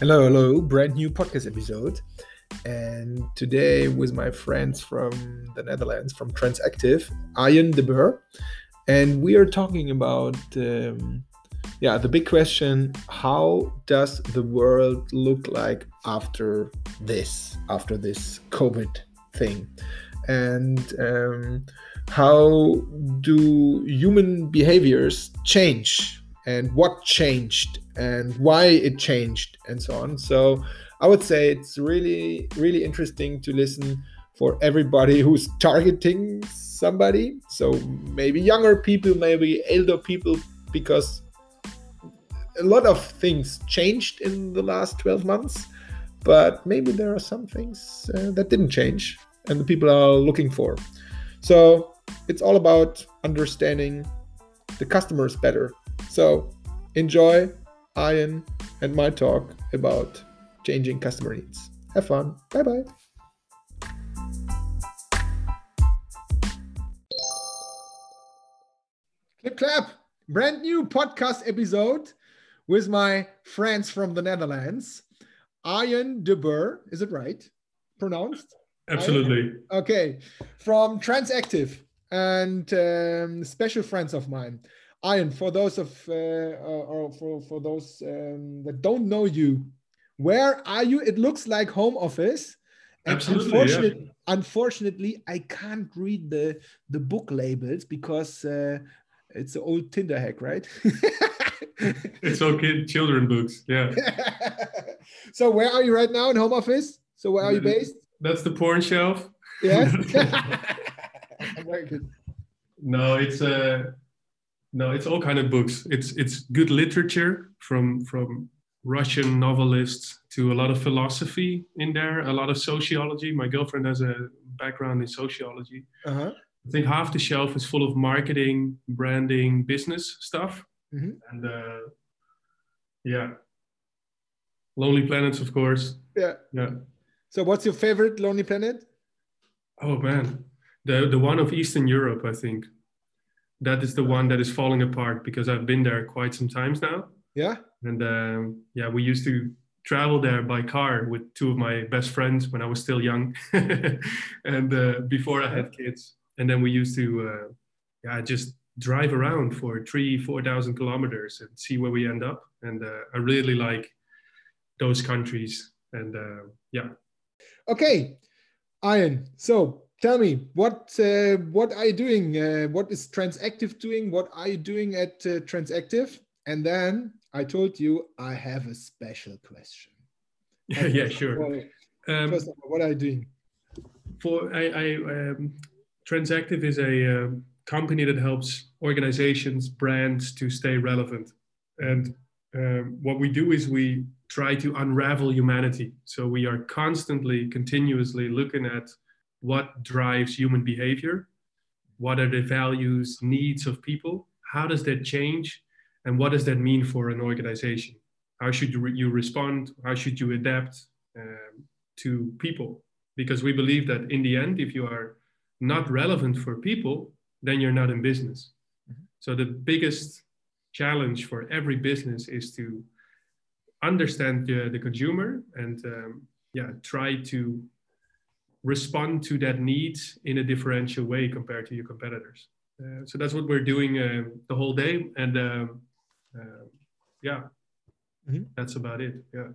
Hello, hello, brand new podcast episode. And today, with my friends from the Netherlands, from Transactive, Arjen de Boer, and we are talking about, um, yeah, the big question: How does the world look like after this, after this COVID thing, and um, how do human behaviors change, and what changed, and why it changed, and so on. So I would say it's really, really interesting to listen for everybody who's targeting somebody. So maybe younger people, maybe elder people, because a lot of things changed in the last 12 months, but maybe there are some things uh, that didn't change and the people are looking for. So it's all about understanding the customers better. So enjoy Arjen and my talk about changing customer needs. Have fun. Bye bye. Clap, clap. Brand new podcast episode with my friends from the Netherlands. Arjen de Boer, is it right? Pronounced? Absolutely. Okay. From Transactive and um, special friends of mine. Arjen, for those of uh, or for, for those um, that don't know you, where are you? It looks like home office. And Absolutely, Unfortunately, yeah. unfortunately, I can't read the the book labels because uh, it's an old Tinder hack, right? It's all kid children books. Yeah. so where are you right now in home office? So where are you based? That's the porn shelf. Yes. Very good. No, it's uh no, it's all kind of books. It's it's good literature from from Russian novelists to a lot of philosophy in there, a lot of sociology. My girlfriend has a background in sociology. Uh-huh. I think half the shelf is full of marketing, branding, business stuff. Mhm. And uh, yeah, Lonely Planets, of course. Yeah. Yeah. So what's your favorite Lonely Planet? Oh man, the the one of Eastern Europe, I think. That is the one that is falling apart because I've been there quite some times now, Yeah. and um, yeah, we used to travel there by car with two of my best friends when I was still young, and uh, before I had kids, and then we used to uh, yeah just drive around for three four thousand kilometers and see where we end up, and uh, I really like those countries, and uh, yeah. Okay, Arjen. So tell me, what uh, what are you doing? Uh, what is Transactive doing? What are you doing at uh, Transactive? And then I told you I have a special question. Yeah, yeah, sure. Um, first of all, what are you doing? for I, I um, Transactive is a um, company that helps organizations, brands to stay relevant. And um, what we do is we try to unravel humanity. So we are constantly, continuously looking at what drives human behavior, what are the values, needs of people, how does that change, and what does that mean for an organization? How should you, re- you respond? How should you adapt um, to people? because we believe that in the end, if you are not relevant for people, then you're not in business. So the biggest challenge for every business is to understand the, the consumer and um, yeah, try to respond to that need in a differential way compared to your competitors. Uh, so that's what we're doing uh, the whole day, and um, uh, yeah, Mhm. that's about it. Yeah.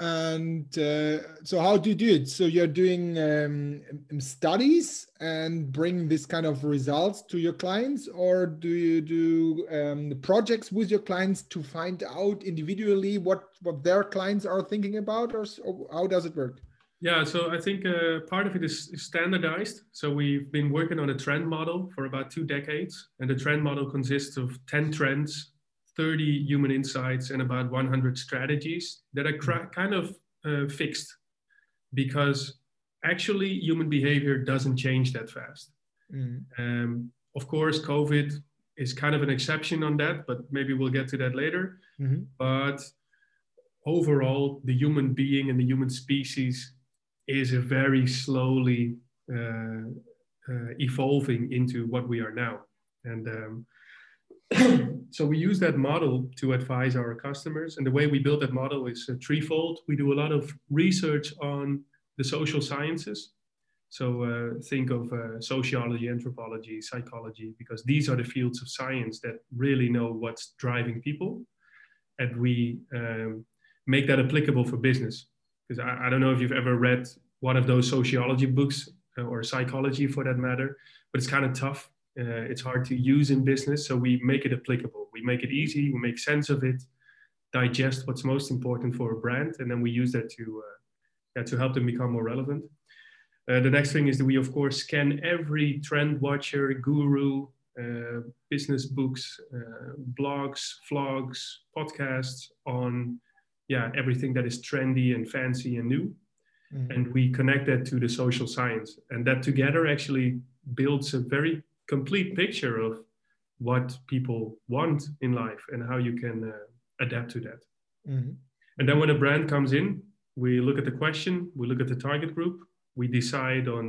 And uh, so, how do you do it? So, you're doing um, studies and bring this kind of results to your clients, or do you do um, projects with your clients to find out individually what what their clients are thinking about, or, or how does it work? Yeah, so I think uh, part of it is standardized. So we've been working on a trend model for about two decades, and the trend model consists of 10 trends, 30 human insights, and about 100 strategies that are cra- kind of uh, fixed because actually human behavior doesn't change that fast. Mm. Um, of course, COVID is kind of an exception on that, but maybe we'll get to that later. Mhm. But overall, the human being and the human species is a very slowly uh, uh, evolving into what we are now. And um, so we use that model to advise our customers. And the way we build that model is uh, threefold. We do a lot of research on the social sciences. So uh, think of uh, sociology, anthropology, psychology, because these are the fields of science that really know what's driving people. And we um, make that applicable for business. Because I, I, don't know if you've ever read one of those sociology books uh, or psychology for that matter, but it's kind of tough. Uh, it's hard to use in business. So we make it applicable. We make it easy. We make sense of it, digest what's most important for a brand, and then we use that to, uh, yeah, to help them become more relevant. Uh, the next thing is that we, of course, scan every trend watcher, guru, uh, business books, uh, blogs, vlogs, podcasts on yeah everything that is trendy and fancy and new, mm-hmm. and we connect that to the social science, and that together actually builds a very complete picture of what people want in life and how you can uh, adapt to that. Mm-hmm. And then when a brand comes in, we look at the question, we look at the target group, we decide on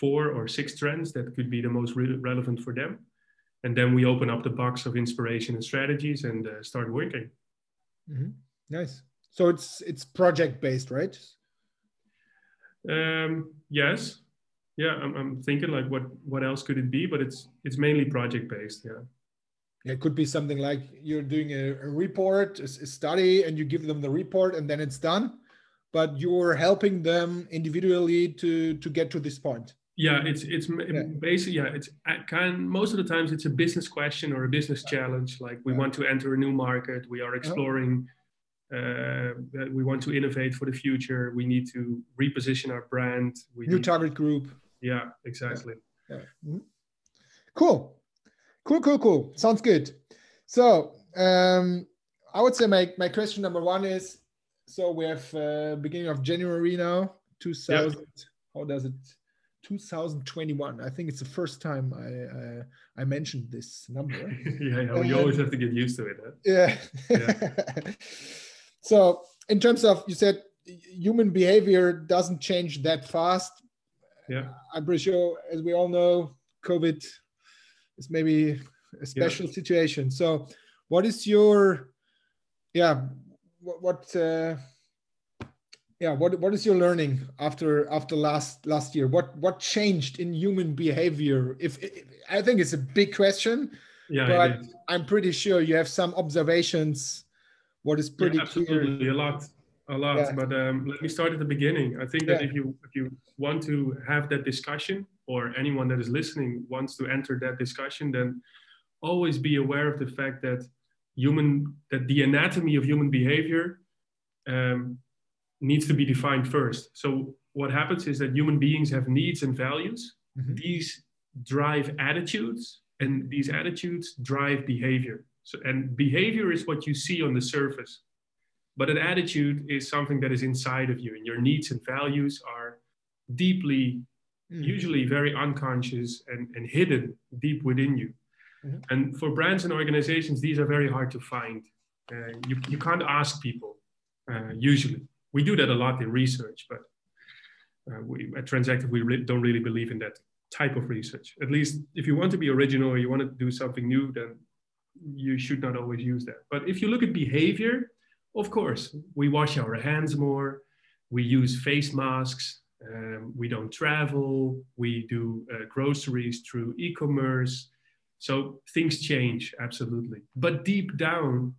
four or six trends that could be the most re- relevant for them. And then we open up the box of inspiration and strategies and uh, start working. Mm-hmm. Nice. So it's it's project based, right? Um, yes. Yeah, I'm, I'm thinking like what what else could it be? But it's it's mainly project based. Yeah. It could be something like you're doing a, a report, a, a study, and you give them the report, and then it's done but you're helping them individually to to get to this point yeah it's it's yeah. basically yeah it's kind most of the times it's a business question or a business uh, challenge like we yeah. want to enter a new market we are uh-huh. exploring uh, we want to innovate for the future we need to reposition our brand we new target group yeah exactly yeah. Mm-hmm. cool cool cool cool sounds good so um i would say my, my question number one is so we have uh, beginning of January now, 2000. Yep. How does it? 2021. I think it's the first time I I, I mentioned this number. yeah, yeah you always have to get used to it. Huh? Yeah. yeah. so in terms of you said human behavior doesn't change that fast. Yeah. I'm pretty sure, as we all know, COVID is maybe a special yeah. situation. So, what is your yeah what, what uh, yeah what what is your learning after after last last year what what changed in human behavior if, if i think it's a big question yeah but i'm pretty sure you have some observations what is pretty yeah, absolutely clear. a lot a lot yeah. but um, let me start at the beginning i think that yeah. if you if you want to have that discussion or anyone that is listening wants to enter that discussion then always be aware of the fact that human that the anatomy of human behavior um, needs to be defined first. So what happens is that human beings have needs and values. Mm-hmm. These drive attitudes, and these attitudes drive behavior. So, and behavior is what you see on the surface, but an attitude is something that is inside of you, and your needs and values are deeply, mm-hmm. usually very unconscious and, and hidden deep within you. Mm-hmm. And for brands and organizations, these are very hard to find. Uh, you, you can't ask people uh, usually. We do that a lot in research, but uh, we, at Transactive, we re- don't really believe in that type of research. At least if you want to be original or you want to do something new, then you should not always use that. But if you look at behavior, of course, we wash our hands more, we use face masks, um, we don't travel, we do uh, groceries through e commerce. So things change, absolutely. But deep down,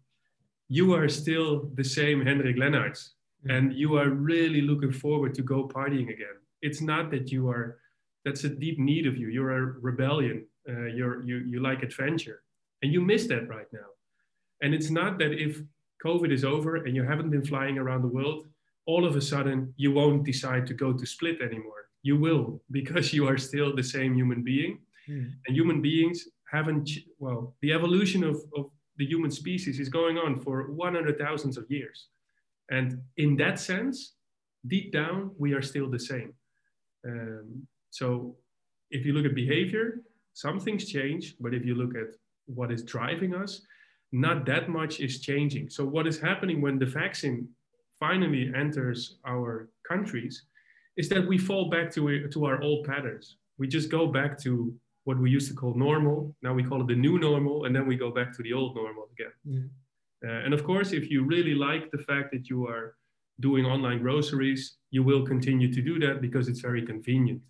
you are still the same Hendrik Lennartz, mm-hmm. and you are really looking forward to go partying again. It's not that you are, that's a deep need of you. You're a rebellion. Uh, you're, you, you like adventure, and you miss that right now. And it's not that if COVID is over and you haven't been flying around the world, all of a sudden you won't decide to go to Split anymore. You will because you are still the same human being. Mm. And human beings haven't, well, the evolution of, of the human species is going on for 100 thousands of years. And in that sense, deep down, we are still the same. Um, so if you look at behavior, some things change, but if you look at what is driving us, not that much is changing. So what is happening when the vaccine finally enters our countries is that we fall back to, to our old patterns. We just go back to what we used to call normal. Now we call it the new normal, and then we go back to the old normal again. Mm. Uh, and of course, if you really like the fact that you are doing online groceries, you will continue to do that because it's very convenient.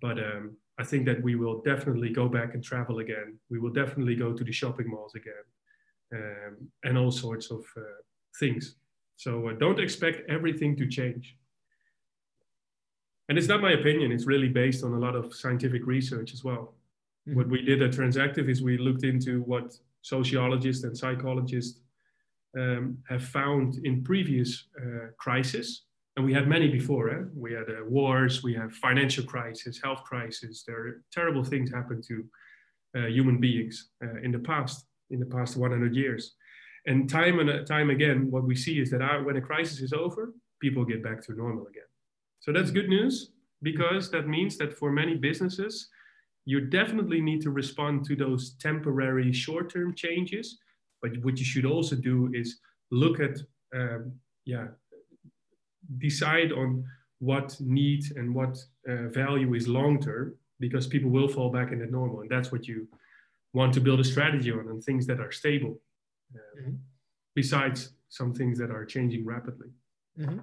But um, I think that we will definitely go back and travel again. We will definitely go to the shopping malls again um, and all sorts of uh, things. So uh, don't expect everything to change. And it's not my opinion, it's really based on a lot of scientific research as well. Mm-hmm. What we did at Transactive is we looked into what sociologists and psychologists um, have found in previous uh, crises and we had many before. Eh? We had uh, wars, we have financial crisis, health crisis. There are terrible things happen to uh, human beings uh, in the past, in the past 100 years. And time and uh, time again, what we see is that our, when a crisis is over, people get back to normal again. So that's good news because that means that for many businesses, you definitely need to respond to those temporary short-term changes. But what you should also do is look at um, yeah decide on what need and what uh, value is long term because people will fall back into normal and that's what you want to build a strategy on and things that are stable uh, mm-hmm. besides some things that are changing rapidly mm-hmm.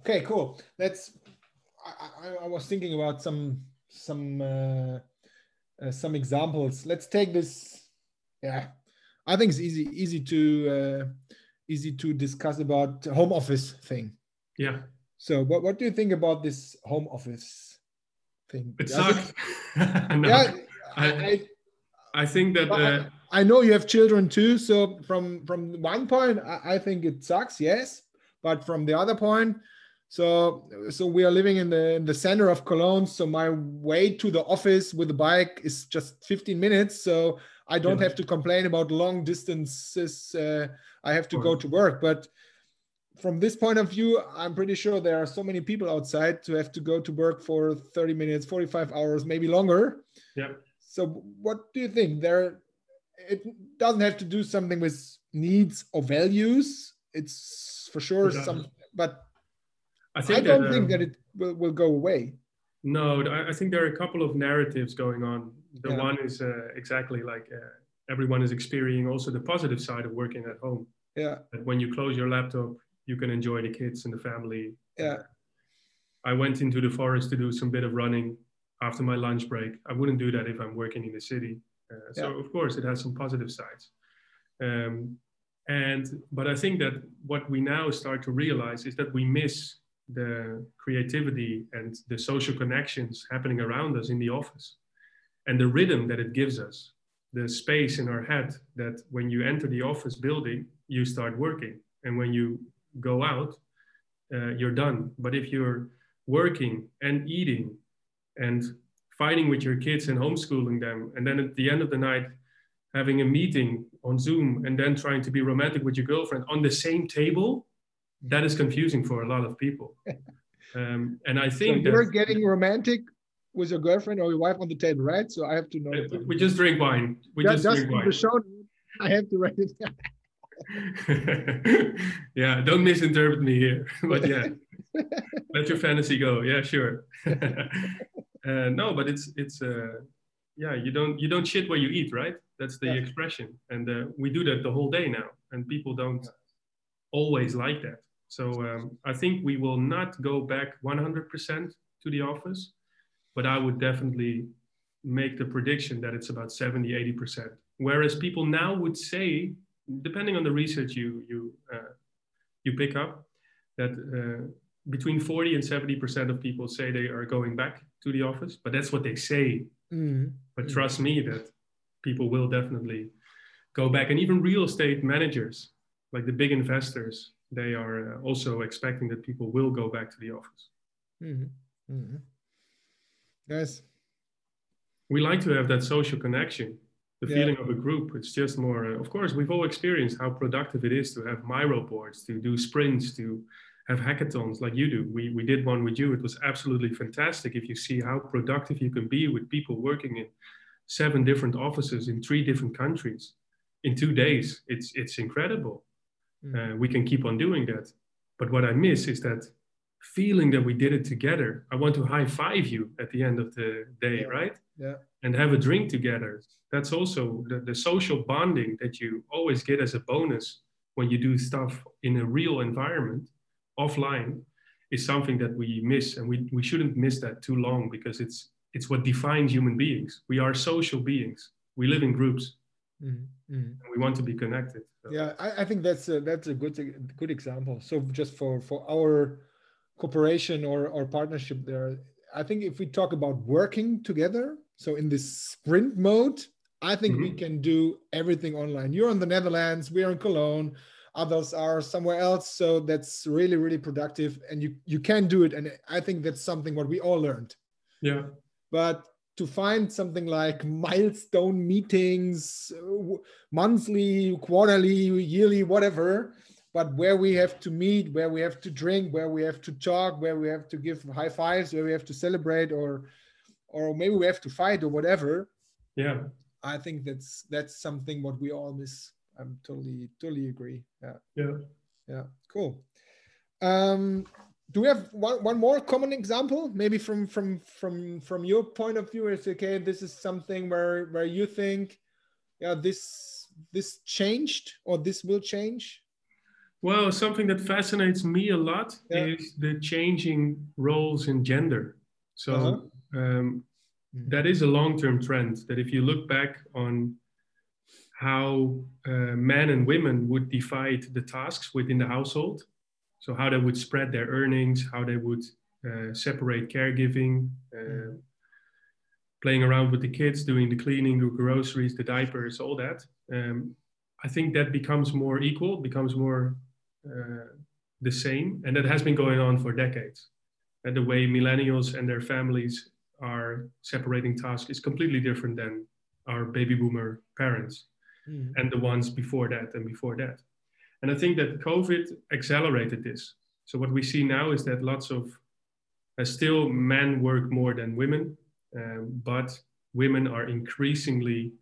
okay cool that's I, I, I, was thinking about some some uh, uh, some examples let's take this yeah i think it's easy easy to uh, easy to discuss about the home office thing yeah. So what, what do you think about this home office thing? It sucks. no, yeah, I, I, I, think that uh, I, I, know you have children too. So from from one point, I, I think it sucks, yes. But from the other point, so so we are living in the in the center of Cologne. So my way to the office with the bike is just 15 minutes. So I don't yeah. have to complain about long distances. Uh, I have to go to work, but from this point of view, I'm pretty sure there are so many people outside to have to go to work for 30 minutes, 45 hours, maybe longer. Yeah. So what do you think? There it doesn't have to do something with needs or values. It's for sure some but I, think I don't that, think um, that it will, will go away. No, I think there are a couple of narratives going on. The yeah. one is uh, exactly like uh, everyone is experiencing also the positive side of working at home. Yeah. That when you close your laptop, you can enjoy the kids and the family. Yeah. I went into the forest to do some bit of running after my lunch break. I wouldn't do that if I'm working in the city. Uh, so yeah. of course it has some positive sides. Um, and but I think that what we now start to realize is that we miss the creativity and the social connections happening around us in the office and the rhythm that it gives us the space in our head that when you enter the office building you start working and when you go out, uh, you're done. But if you're working and eating and fighting with your kids and homeschooling them, and then at the end of the night, having a meeting on Zoom and then trying to be romantic with your girlfriend on the same table, that is confusing for a lot of people. Um, and I think so you're that, getting romantic with your girlfriend or your wife on the table, right? So I have to know. We just drink wine. We just, just drink wine. Show, I have to write it down. yeah, don't misinterpret me here. but yeah, let your fantasy go. Yeah, sure. uh, no, but it's it's uh, yeah, you don't you don't shit where you eat, right? That's the yeah. expression, and uh, we do that the whole day now, and people don't always like that. So um, I think we will not go back 100% to the office, but I would definitely make the prediction that it's about 70, 80%. Whereas people now would say depending on the research you you uh, you pick up, that uh, between 40 and 70 percent of people say they are going back to the office, but that's what they say. Mm. But mm. trust me that people will definitely go back, and even real estate managers, like the big investors, they are uh, also expecting that people will go back to the office. Mm-hmm. Mm-hmm. Yes. We like to have that social connection the yeah. feeling of a group. It's just more, uh, of course, we've all experienced how productive it is to have Miro boards, to do sprints, to have hackathons like you do. We, we did one with you. It was absolutely fantastic. If you see how productive you can be with people working in seven different offices in three different countries in two days, it's, it's incredible. Mm. Uh, we can keep on doing that. But what I miss is that feeling that we did it together. I want to high five you at the end of the day, yeah. right? Yeah. And have a drink together. That's also the, the social bonding that you always get as a bonus when you do stuff in a real environment offline is something that we miss and we, we shouldn't miss that too long because it's it's what defines human beings we are social beings we live in groups mm-hmm. and we want to be connected so. yeah I, I, think that's a, that's a good good example so just for for our cooperation or or partnership there i think if we talk about working together so in this sprint mode i think mm-hmm. we can do everything online. You're in the netherlands we're in cologne others are somewhere else. So that's really really productive and you you can do it. And i think that's something what we all learned. Yeah. But to find something like milestone meetings monthly quarterly yearly whatever but where we have to meet where we have to drink where we have to talk where we have to give high fives where we have to celebrate or or maybe we have to fight or whatever yeah i think that's that's something what we all miss I'm totally totally agree. Yeah. Yeah. Yeah. Cool. Um, do we have one, one more common example maybe from from from from your point of view it's okay this is something where where you think yeah this this changed or this will change well something that fascinates me a lot yeah. is the changing roles in gender so uh-huh. Um, hmm. that is a long-term trend that if you look back on how uh, men and women would divide the tasks within the household. So, how they would spread their earnings, how they would uh, separate caregiving, uh, playing around with the kids, doing the cleaning, the groceries, the diapers, all that. Um, I think that becomes more equal, becomes more uh, the same. And that has been going on for decades. And the way millennials and their families are separating tasks is completely different than our baby boomer parents mm. and the ones before that and before that. And I think that COVID accelerated this. So what we see now is that lots of uh, still men work more than women, um, but women are increasingly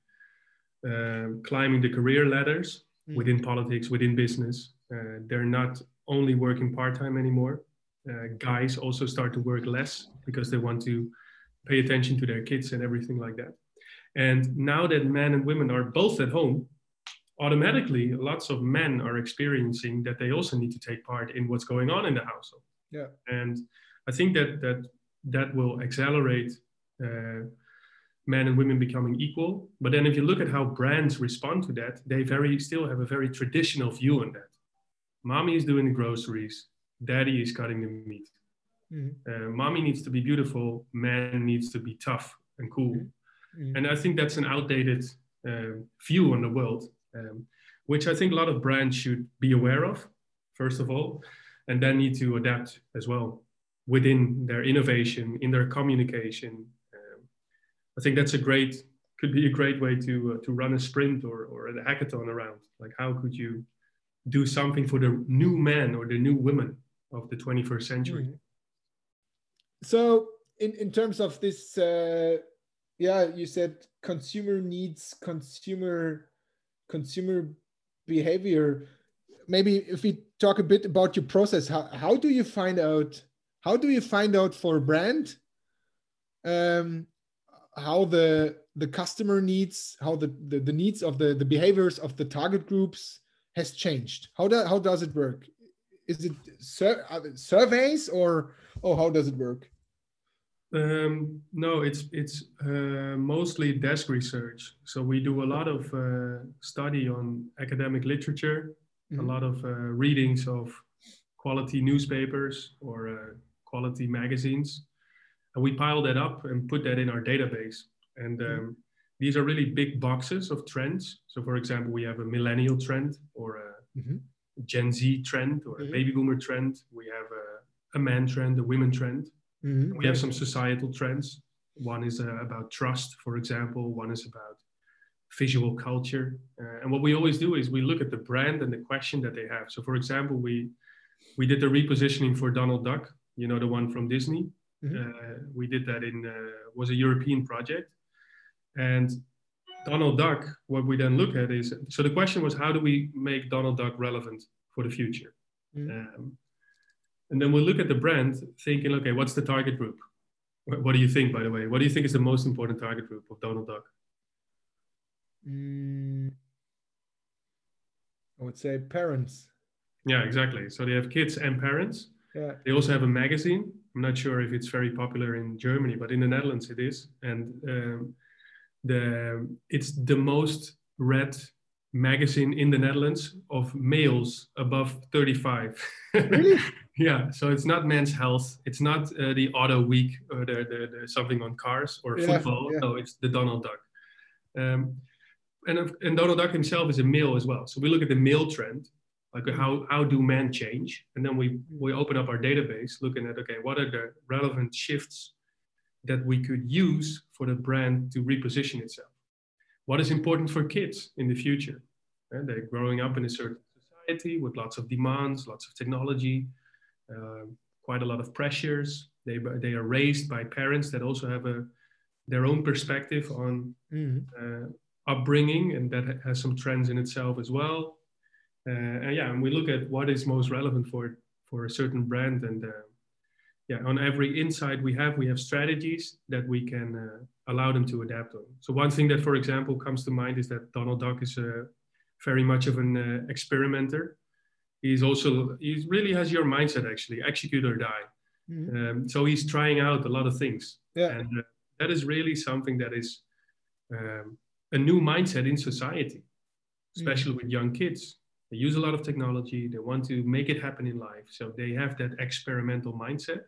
uh, climbing the career ladders mm. within politics, within business. Uh, they're not only working part time anymore. Uh, guys also start to work less because they want to pay attention to their kids and everything like that. And now that men and women are both at home, automatically lots of men are experiencing that they also need to take part in what's going on in the household. Yeah. And I think that that that will accelerate uh, men and women becoming equal. But then if you look at how brands respond to that, they very still have a very traditional view on that. Mommy is doing the groceries, daddy is cutting the meat. Mm-hmm. Uh, mommy needs to be beautiful, man needs to be tough and cool. Mm-hmm. Mm. And I think that's an outdated uh, view on the world, um, which I think a lot of brands should be aware of, first of all, and then need to adapt as well within their innovation, in their communication. Um, I think that's a great, could be a great way to, uh, to run a sprint or, or a hackathon around. Like, how could you do something for the new men or the new women of the 21st century? Mm. So, in, in terms of this uh, yeah you said consumer needs consumer consumer behavior. Maybe if we talk a bit about your process how, how do you find out how do you find out for a brand um, how the the customer needs how the, the, the needs of the the behaviors of the target groups has changed? How, do, how does it work? Is it sur surveys or oh how does it work um, no, it's it's uh, mostly desk research. So we do a lot of uh, study on academic literature, mm-hmm. a lot of uh, readings of quality newspapers or uh, quality magazines, and we pile that up and put that in our database. And um, mm-hmm. these are really big boxes of trends. So, for example, we have a millennial trend or a mm-hmm. Gen Z trend or a mm-hmm. baby boomer trend. We have a, a man trend, a women trend Mm-hmm. We have some societal trends. One is uh, about trust, for example. One is about visual culture. Uh, and what we always do is we look at the brand and the question that they have. So, for example, we we did the repositioning for Donald Duck. You know, the one from Disney. Mm-hmm. Uh, we did that in uh, was a European project, and Donald Duck. What we then look at is so the question was how do we make Donald Duck relevant for the future. Mm-hmm. Um, and then we'll look at the brand thinking, okay, what's the target group? What do you think, by the way? What do you think is the most important target group of Donald Duck? Mm, I would say parents. Yeah, exactly. So they have kids and parents. Yeah. They also have a magazine. I'm not sure if it's very popular in Germany, but in the Netherlands it is, and um, the it's the most read magazine in the Netherlands of males above 35. Really? yeah. So it's not Men's Health. It's not uh, the Auto Week or the, the, the something on cars or Yeah, football. yeah. No, it's the Donald Duck. Um, and, and Donald Duck himself is a male as well. So we look at the male trend, like how, how do men change? And then we, we open up our database looking at, okay, what are the relevant shifts that we could use for the brand to reposition itself? What is important for kids in the future? And they're growing up in a certain society with lots of demands, lots of technology, uh, quite a lot of pressures. They, they are raised by parents that also have a, their own perspective on Mhm. uh, upbringing, and that has some trends in itself as well. Uh, and yeah, and we look at what is most relevant for for a certain brand, and uh, yeah, on every insight we have, we have strategies that we can uh, allow them to adapt on. So one thing that, for example, comes to mind is that Donald Duck is uh, very much of an uh, experimenter. He's also he really has your mindset actually, execute or die. Mhm. Um, so he's trying out a lot of things. Yeah. and uh, that is really something that is um, a new mindset in society especially with young kids. They use a lot of technology. They want to make it happen in life. So they have that experimental mindset.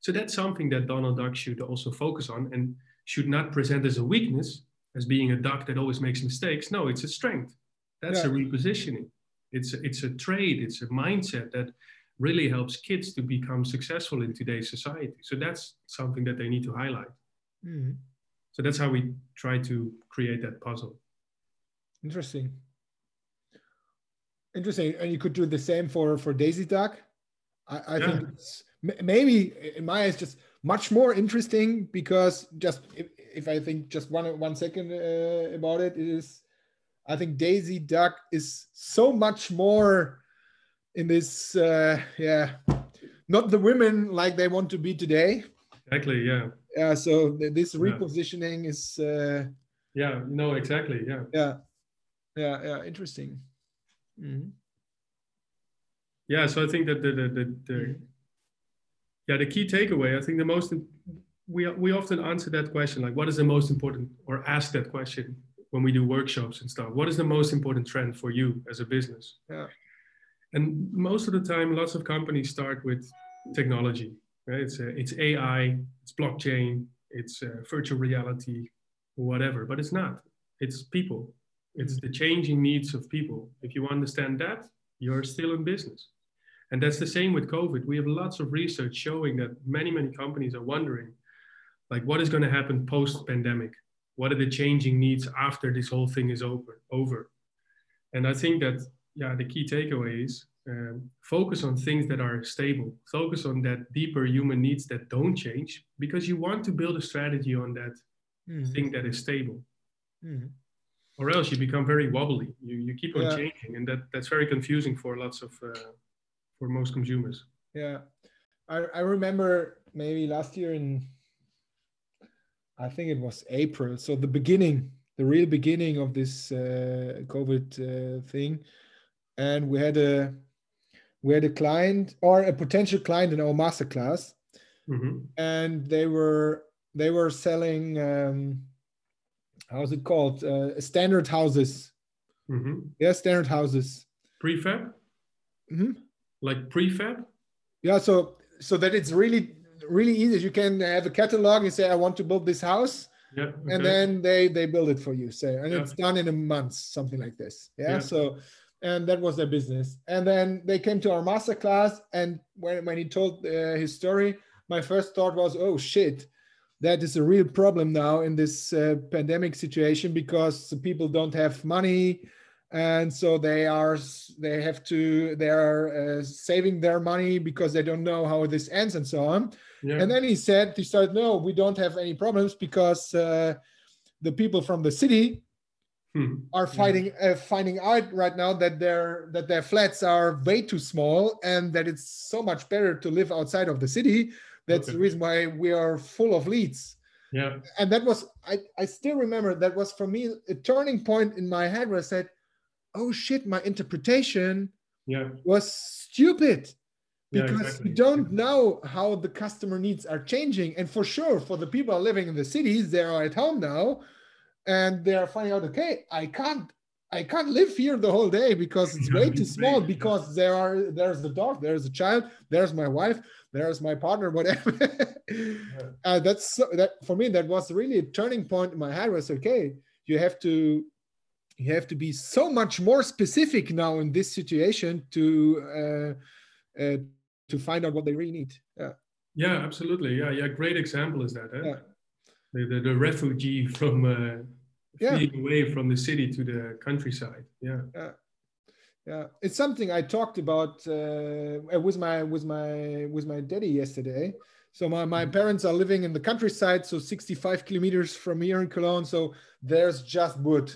So that's something that donald duck should also focus on and should not present as a weakness as being a duck that always makes mistakes. No it's a strength. That's a repositioning it's a, it's a trade it's a mindset that really helps kids to become successful in today's society so that's something that they need to highlight Mhm. so that's how we try to create that puzzle. Interesting. Interesting. And you could do the same for for Daisy Duck. I, I think it's maybe in my eyes just much more interesting because just if, if I think just one one second uh, about it, it is I think Daisy Duck is so much more in this uh, yeah not the women like they want to be today. Exactly. Yeah. Yeah, so th- this Yeah. repositioning is uh, Yeah. No. Exactly. Yeah. yeah yeah yeah interesting. Mhm. Yeah. So I think that the the, the, the Mhm. yeah the key takeaway. I think the most we we often answer that question like what is the most important or ask that question when we do workshops and stuff. What is the most important trend for you as a business? Yeah. And most of the time, lots of companies start with technology. Right? It's uh, it's AI, it's blockchain, it's uh, virtual reality, whatever. But it's not. It's people. It's the changing needs of people. If you understand that, you're still in business. And that's the same with COVID. We have lots of research showing that many, many companies are wondering, like, what is going to happen post pandemic? What are the changing needs after this whole thing is over? Over. And I think that, yeah, the key takeaway is um, focus on things that are stable. Focus on that deeper human needs that don't change because you want to build a strategy on that Mhm. thing that is stable Mhm. or else you become very wobbly. You, you keep on Yeah. changing, and that, that's very confusing for lots of uh, for most consumers. Yeah, I, I remember maybe last year in, I think it was April. So the beginning, the real beginning of this uh, COVID uh, thing, and we had a we had a client or a potential client in our masterclass, Mhm. and they were they were selling um, how's it called uh, standard houses. Mm-hmm. Yeah, standard houses. Prefab, Mhm. like prefab. Yeah, so so that it's really really easy. You can have a catalog and say, I want to build this house, Yeah. okay. and then they they build it for you. Say, and Yeah. it's done in a month, something like this. Yeah. Yeah. So, and that was their business. And then they came to our master class, and when when he told uh, his story, my first thought was, oh shit. That is a real problem now in this uh, pandemic situation because people don't have money, and so they are they have to they are uh, saving their money because they don't know how this ends and so on. yeah. And then he said, he started, no, we don't have any problems because uh, the people from the city Hmm. are fighting, uh, finding out right now that their that their flats are way too small and that it's so much better to live outside of the city That's Okay. the reason why we are full of leads. Yeah. And that was I, I still remember that was for me a turning point in my head where I said, Oh shit, my interpretation Yeah. was stupid. Yeah, because exactly. you don't know how the customer needs are changing. And for sure for the people living in the cities they are at home now and they are finding out okay i can't i can't live here the whole day because it's way too small because there are there's the dog there's a child there's my wife there's my partner whatever. Uh, that's so, that for me that was really a turning point in my head was okay you have to you have to be so much more specific now in this situation to uh, uh, to find out what they really need. Yeah, Yeah, absolutely. Yeah, yeah. Great example is that. Eh? Yeah. The, the the refugee from uh, Yeah. fleeing away from the city to the countryside. Yeah. yeah. It's something I talked about uh, with my with my with my daddy yesterday. So my, my parents are living in the countryside, so 65 kilometers from here in Cologne. So there's just wood,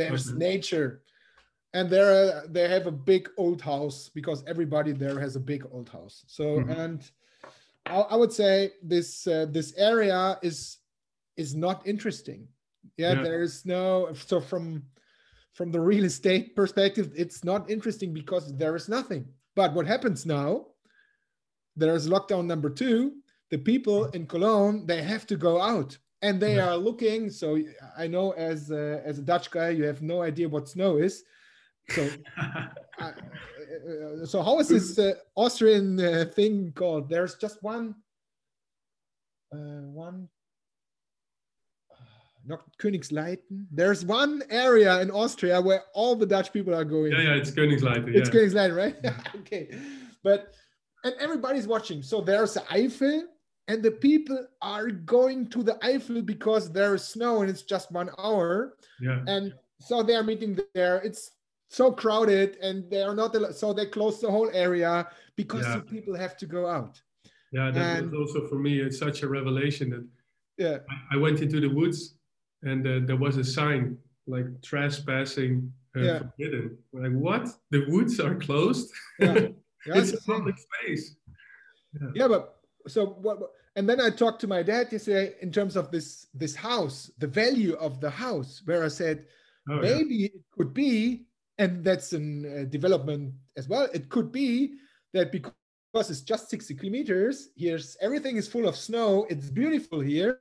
there's Okay. nature, and there they have a big old house because everybody there has a big old house. So Mhm. and I, I would say this uh, this area is is not interesting. Yeah, Yeah. there's no so from from the real estate perspective, it's not interesting because there is nothing. But what happens now? There is lockdown number two. The people in Cologne they have to go out and they Yeah. are looking. So I know as a, as a Dutch guy, you have no idea what snow is. So uh, uh, so how is this uh, Austrian uh, thing called? There's just one, uh, one, uh, not Königsleiten. There's one area in Austria where all the Dutch people are going. yeah, yeah. It's Königsleiten. It's yeah. Königsleiten, right? okay, but and everybody's watching. So there's the Eifel, and the people are going to the Eifel because there is snow and it's just one hour yeah. and so they are meeting there it's so crowded and they are not so they close the whole area because Yeah. the people have to go out Yeah, that And- was also for me. It's such a revelation that yeah I- I went into the woods and uh, there was a sign like trespassing uh, Yeah. forbidden. Like what? The woods are closed. yeah Yeah, it's a public space. yeah but so what- and then i talked to my dad yesterday in terms of this this house the value of the house where i said Oh, yeah. maybe it could be and that's a uh, development as well it could be that because it's just 60 kilometers here's everything is full of snow it's beautiful here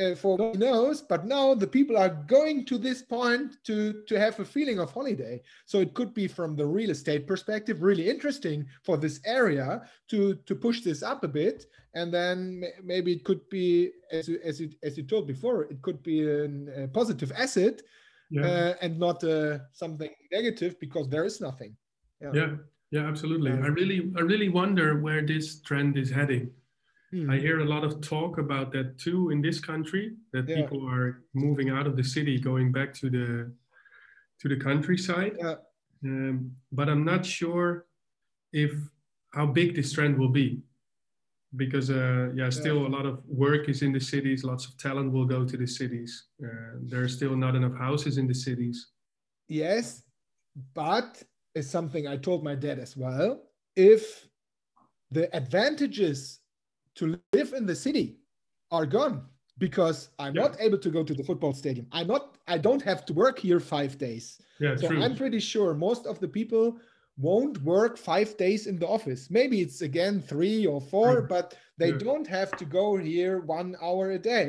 uh, for who knows but now the people are going to this point to to have a feeling of holiday so it could be from the real estate perspective really interesting for this area to to push this up a bit and then maybe it could be as you, as you, as you told before it could be an, a positive asset Yeah. uh, and not uh, something negative because there is nothing yeah. Yeah, absolutely. Yeah. I really, I really wonder where this trend is heading. Hmm. I hear a lot of talk about that too in this country. That Yeah. people are moving out of the city, going back to the to the countryside. Yeah. Um, but I'm not sure if how big this trend will be, because uh, yeah, still a lot of work is in the cities. Lots of talent will go to the cities. Uh, there are still not enough houses in the cities. yes but it's something i told my dad as well if the advantages to live in the city are gone because i'm Yeah. not able to go to the football stadium i'm not i don't have to work here five days Yeah, so true. i'm pretty sure most of the people won't work five days in the office maybe it's again three or four True. but they Yeah. don't have to go here one hour a day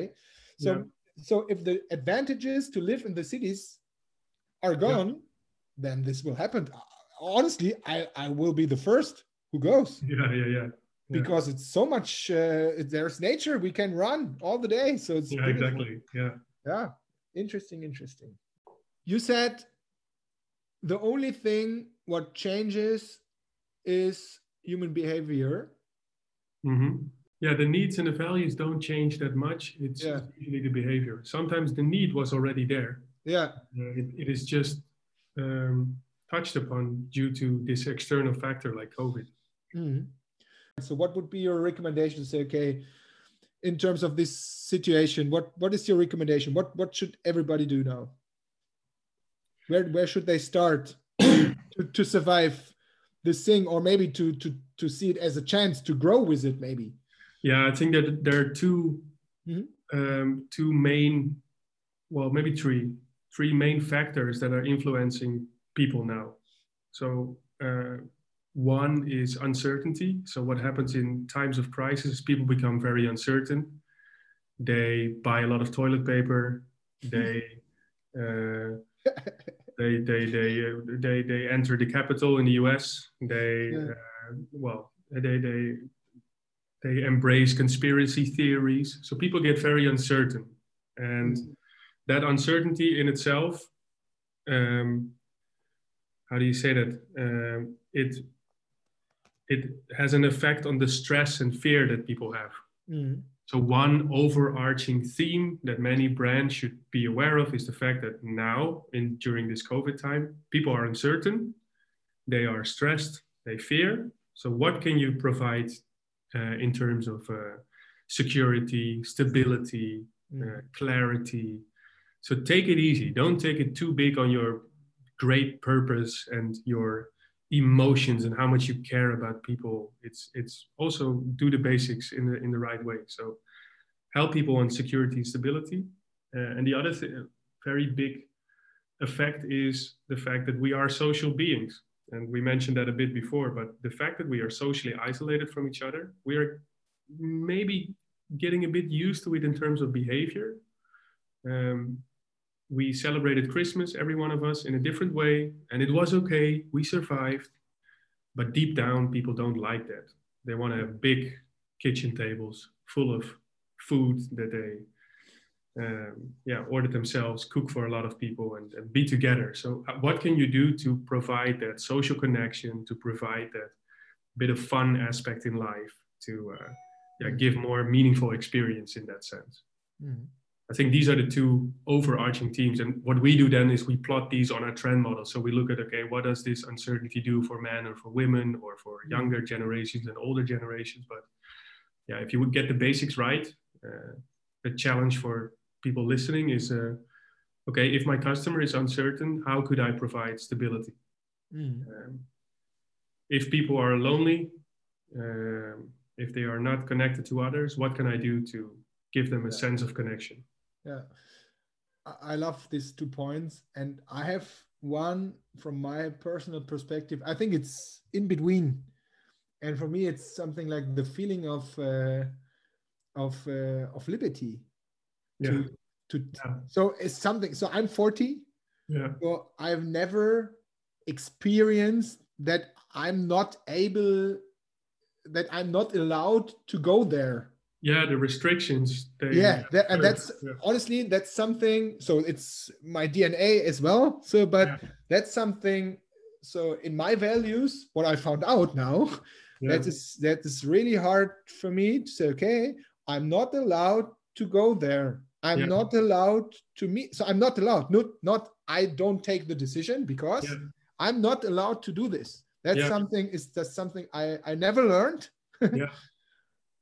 so Yeah. so if the advantages to live in the cities are gone then this will happen honestly i i will be the first who goes yeah, yeah, yeah. Yeah. because it's so much uh, there's nature we can run all the day so it's Yeah, beautiful. exactly. Yeah. Yeah, interesting, interesting. You said the only thing what changes is human behavior. hmm Yeah, the needs and the values don't change that much. It's Yeah. usually the behavior. Sometimes the need was already there. Yeah, Uh, it, it is just um, touched upon due to this external factor like COVID. Mhm. So, what would be your recommendation? to Say, okay, in terms of this situation, what what is your recommendation? What what should everybody do now? Where where should they start to, to survive this thing, or maybe to to to see it as a chance to grow with it maybe yeah i think that there are 2 mm-hmm. um, two main well maybe three three main factors that are influencing people now so uh, one is uncertainty so what happens in times of crisis is people become very uncertain they buy a lot of toilet paper they uh, they they they uh, they they enter the capital in the US. They yeah. uh, well they they they embrace conspiracy theories. So people get very uncertain, and mm. that uncertainty in itself, um, how do you say that? Um, it it has an effect on the stress and fear that people have. Mm. So one overarching theme that many brands should be aware of is the fact that now, in during this COVID time, people are uncertain, they are stressed, they fear. So what can you provide uh, in terms of uh, security, stability, uh, mm. clarity? So take it easy. Don't take it too big on your great purpose and your emotions and how much you care about people. It's it's also do the basics in the in the right way. So help people on security and stability. Uh, and the other th- very big effect is the fact that we are social beings. And we mentioned that a bit before but the fact that we are socially isolated from each other we are maybe getting a bit used to it in terms of behavior. Um, we celebrated Christmas, every one of us, in a different way, and it was okay. We survived. But deep down, people don't like that. They want to have big kitchen tables full of food that they, um, yeah, order themselves, cook for a lot of people, and, and be together. So, uh, what can you do to provide that social connection, to provide that bit of fun aspect in life, to uh, yeah, give more meaningful experience in that sense? Mm. I think these are the two overarching themes. And what we do then is we plot these on a trend model. So we look at, okay, what does this uncertainty do for men or for women or for younger generations and older generations? But yeah, if you would get the basics right, uh, the challenge for people listening is, uh, okay, if my customer is uncertain, how could I provide stability? Mm. Um, if people are lonely, um, if they are not connected to others, what can I do to give them a sense of connection? Yeah. I love these two points and i have one from my personal perspective. I think it's in between and for me it's something like the feeling of uh, of uh, of liberty yeah. to, to yeah. so it's something so i'm 40 yeah. So i've never experienced that i'm not able that i'm not allowed to go there yeah the restrictions they, yeah that, and that's yeah. honestly that's something so it's my dna as well so but yeah. that's something so in my values what i found out now yeah. that is that is really hard for me to say okay i'm not allowed to go there. I'm not allowed to meet so i'm not allowed not not i don't take the decision because i'm not allowed to do this. That's something is that's something i i never learned. Yeah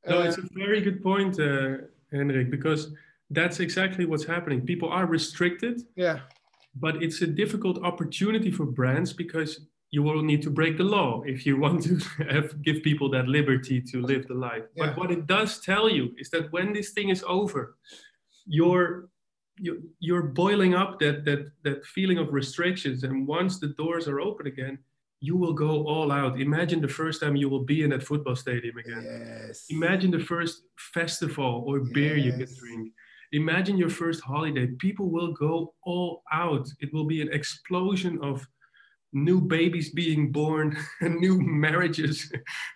no, it's a uh, very good point, uh, Henrik, because that's exactly what's happening. People are restricted. Yeah. But it's a difficult opportunity for brands because you will need to break the law if you want to have, give people that liberty to live the life. Yeah. But what it does tell you is that when this thing is over, you're you're, you're boiling up that that that feeling of restrictions, and once the doors are open again, you will go all out. Imagine the first time you will be in that football stadium again. Yes. Imagine the first festival or beer yes. you can drink. Imagine your first holiday. People will go all out. It will be an explosion of new babies being born and new marriages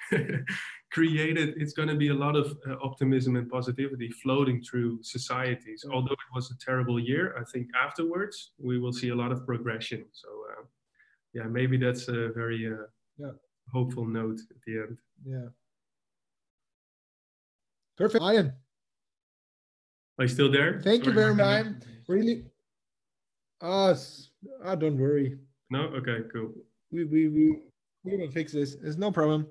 created. It's going to be a lot of uh, optimism and positivity floating through societies. Although it was a terrible year, I think afterwards we will see a lot of progression. So uh, yeah, maybe that's a very uh, yeah. hopeful note at the end. Yeah. Perfect. Arjen. Are you still there? Thank you very much. Really? Us. Uh, oh, don't worry. No? Okay, cool. We we we we will fix this. There's no problem.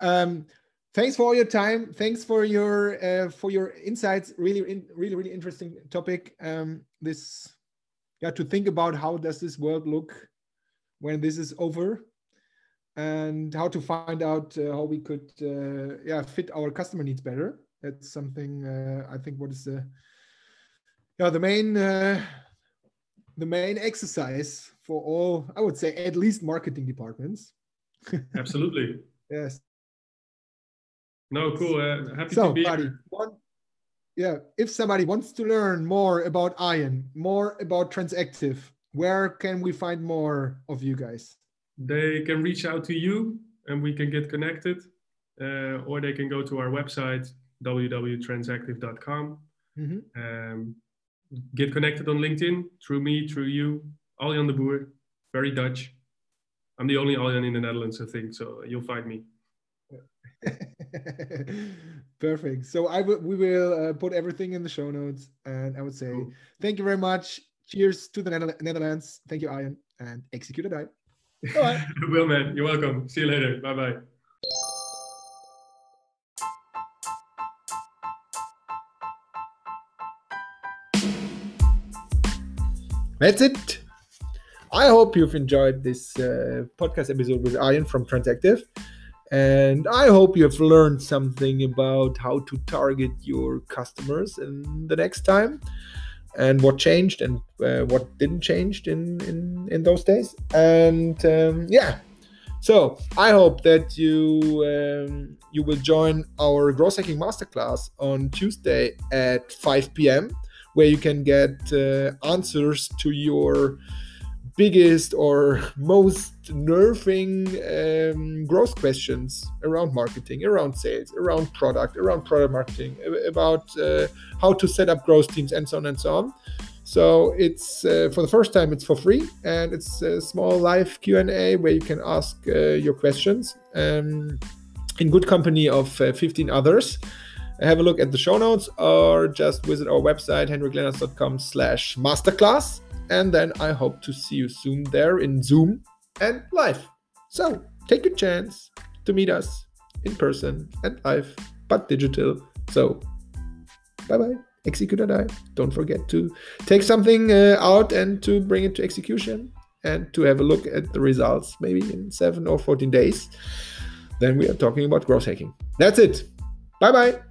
Um thanks for all your time. Thanks for your uh, for your insights. Really, in, really, really interesting topic. Um, this, yeah, to think about how does this world look when this is over. and how to find out uh, how we could uh, yeah fit our customer needs better. That's something uh, I think what is the yeah the main uh, the main exercise for all I would say at least marketing departments. Absolutely. yes. No, cool. Uh, happy so, to be buddy. One, yeah, if somebody wants to learn more about Arjen, more about Transactive, where can we find more of you guys? They can reach out to you and we can get connected, uh, or they can go to our website www.transactive.com. Mm-hmm. Um, get connected on LinkedIn through me, through you, Arjen de Boer, very Dutch. I'm the only Arjen in the Netherlands, I think, so you'll find me. Perfect. So I will. We will uh, put everything in the show notes, and I would say cool. thank you very much. Cheers to the Netherlands. Thank you, Arjen, and execute a die. Bye. will, man. You're welcome. See you later. Bye bye. That's it. I hope you've enjoyed this uh, podcast episode with Arjen from Transactive. And I hope you have learned something about how to target your customers in the next time and what changed and uh, what didn't change in, in, in those days. And um, yeah, so I hope that you um, you will join our growth hacking masterclass on Tuesday at 5 p.m., where you can get uh, answers to your biggest or most nerving um, growth questions around marketing, around sales, around product, around product marketing, about uh, how to set up growth teams, and so on and so on. So it's uh, for the first time it's for free and it's a small live Q and A where you can ask uh, your questions um, in good company of uh, 15 others. Have a look at the show notes or just visit our website henriklenners.com slash masterclass and then I hope to see you soon there in Zoom and live. So take a chance to meet us in person and live, but digital. So bye bye. Execute and I. Don't forget to take something uh, out and to bring it to execution and to have a look at the results maybe in seven or 14 days. Then we are talking about growth hacking. That's it. Bye bye.